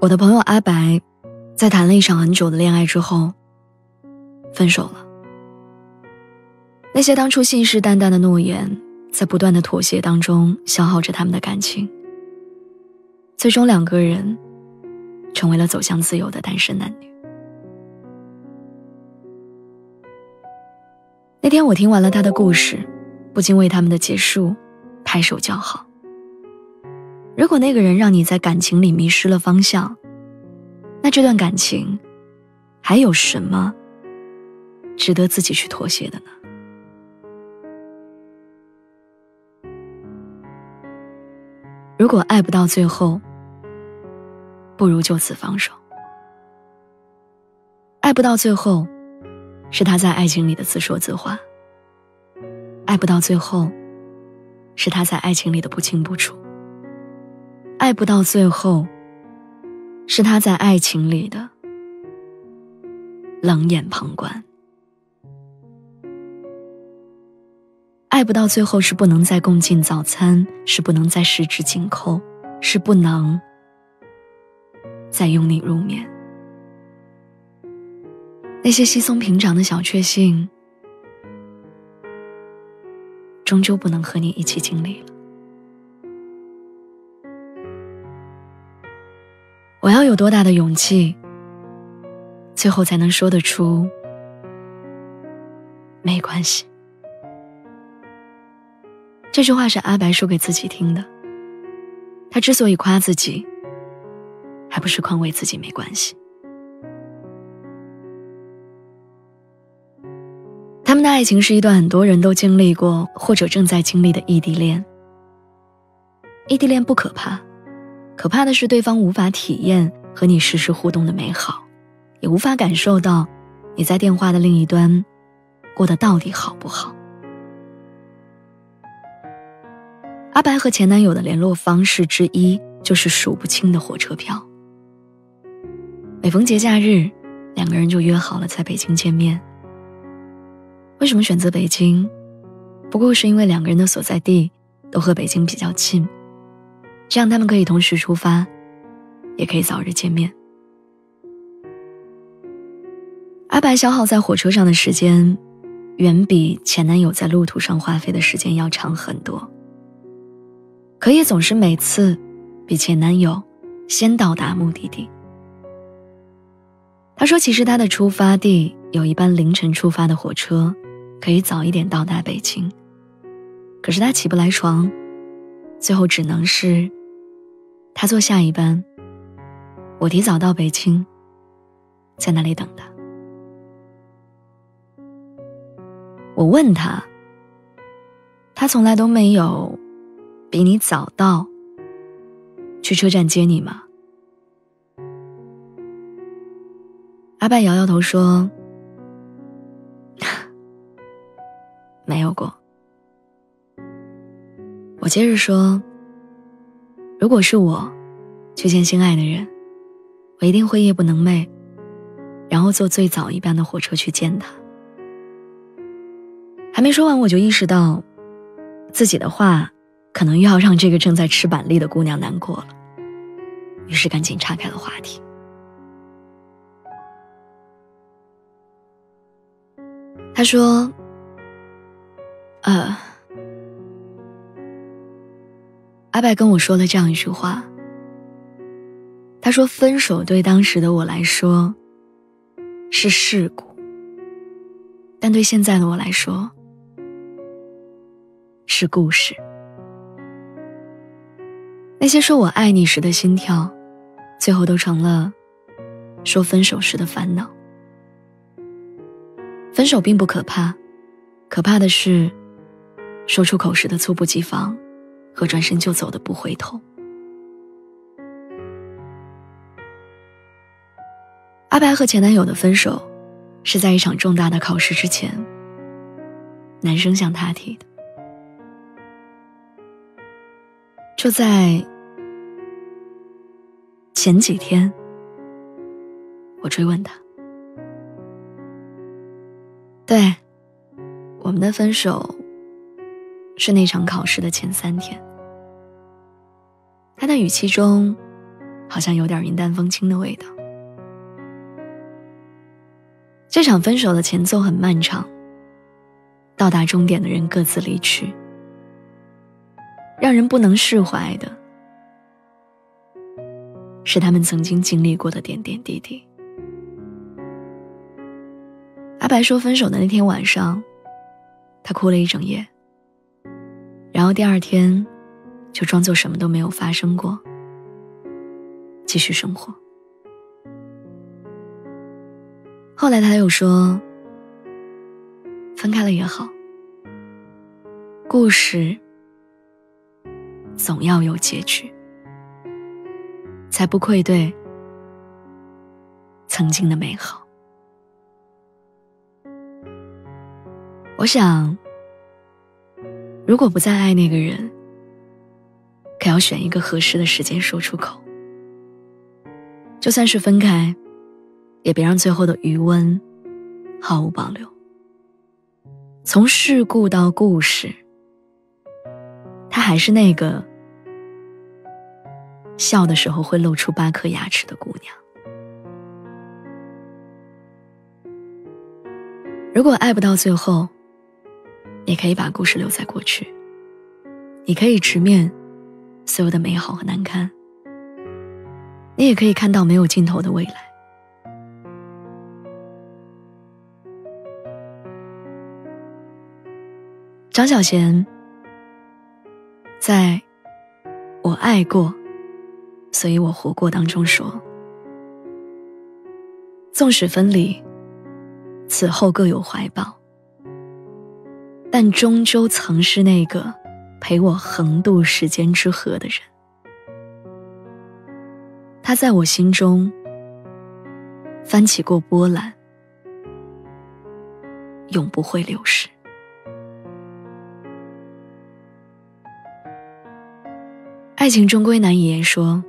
我的朋友阿白，在谈了一场很久的恋爱之后，分手了。那些当初信誓旦旦的诺言，在不断的妥协当中消耗着他们的感情。最终，两个人成为了走向自由的单身男女。那天我听完了他的故事，不禁为他们的结束拍手叫好。如果那个人让你在感情里迷失了方向，那这段感情还有什么值得自己去妥协的呢？如果爱不到最后，不如就此放手。爱不到最后，是他在爱情里的自说自话；爱不到最后，是他在爱情里的不清不楚。爱不到最后，是他在爱情里的冷眼旁观；爱不到最后，是不能再共进早餐，是不能再十指紧扣，是不能再拥你入眠。那些稀松平常的小确幸，终究不能和你一起经历了。我要有多大的勇气，最后才能说得出没关系？这句话是阿白说给自己听的。他之所以夸自己，还不是宽慰自己没关系。他们的爱情是一段很多人都经历过或者正在经历的异地恋。异地恋不可怕。可怕的是，对方无法体验和你实时互动的美好，也无法感受到你在电话的另一端过得到底好不好。阿白和前男友的联络方式之一就是数不清的火车票。每逢节假日，两个人就约好了在北京见面。为什么选择北京？不过是因为两个人的所在地都和北京比较近。这样他们可以同时出发，也可以早日见面。阿白消耗在火车上的时间，远比前男友在路途上花费的时间要长很多。可也总是每次比前男友先到达目的地。他说：“其实他的出发地有一班凌晨出发的火车，可以早一点到达北京。可是他起不来床，最后只能是。”他坐下一班，我提早到北京，在那里等他。我问他，他从来都没有比你早到，去车站接你吗？阿拜摇摇头说，没有过。我接着说。如果是我，去见心爱的人，我一定会夜不能寐，然后坐最早一班的火车去见他。还没说完，我就意识到，自己的话，可能又要让这个正在吃板栗的姑娘难过了，于是赶紧岔开了话题。他说：“呃。”阿白跟我说了这样一句话。他说：“分手对当时的我来说是事故，但对现在的我来说是故事。那些说我爱你时的心跳，最后都成了说分手时的烦恼。分手并不可怕，可怕的是说出口时的猝不及防。”和转身就走的不回头。阿白和前男友的分手，是在一场重大的考试之前，男生向他提的。就在前几天，我追问他，对，我们的分手是那场考试的前三天。语气中，好像有点云淡风轻的味道。这场分手的前奏很漫长，到达终点的人各自离去。让人不能释怀的，是他们曾经经历过的点点滴滴。阿白说，分手的那天晚上，他哭了一整夜，然后第二天，就装作什么都没有发生过，继续生活。后来他又说，分开了也好，故事。总要有结局，才不愧对曾经的美好。我想，如果不再爱那个人，可要选一个合适的时间说出口。就算是分开，也别让最后的余温毫无保留。从事故到故事，他还是那个。笑的时候会露出八颗牙齿的姑娘。如果爱不到最后，你可以把故事留在过去，你可以直面所有的美好和难堪，你也可以看到没有尽头的未来。张小娴在我爱过。所以我活过当中说，纵使分离，此后各有怀抱，但终究曾是那个陪我横渡时间之河的人。他在我心中翻起过波澜，永不会流逝。爱情终归难以言说。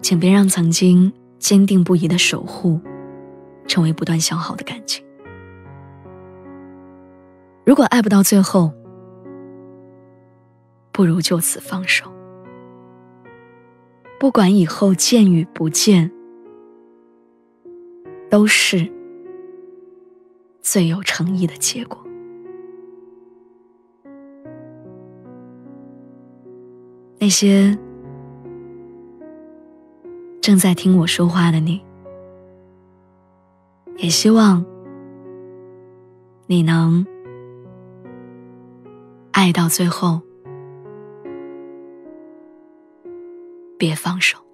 请别让曾经坚定不移的守护，成为不断消耗的感情。如果爱不到最后，不如就此放手。不管以后见与不见，都是最有诚意的结果。那些。正在听我说话的你，也希望你能爱到最后，别放手。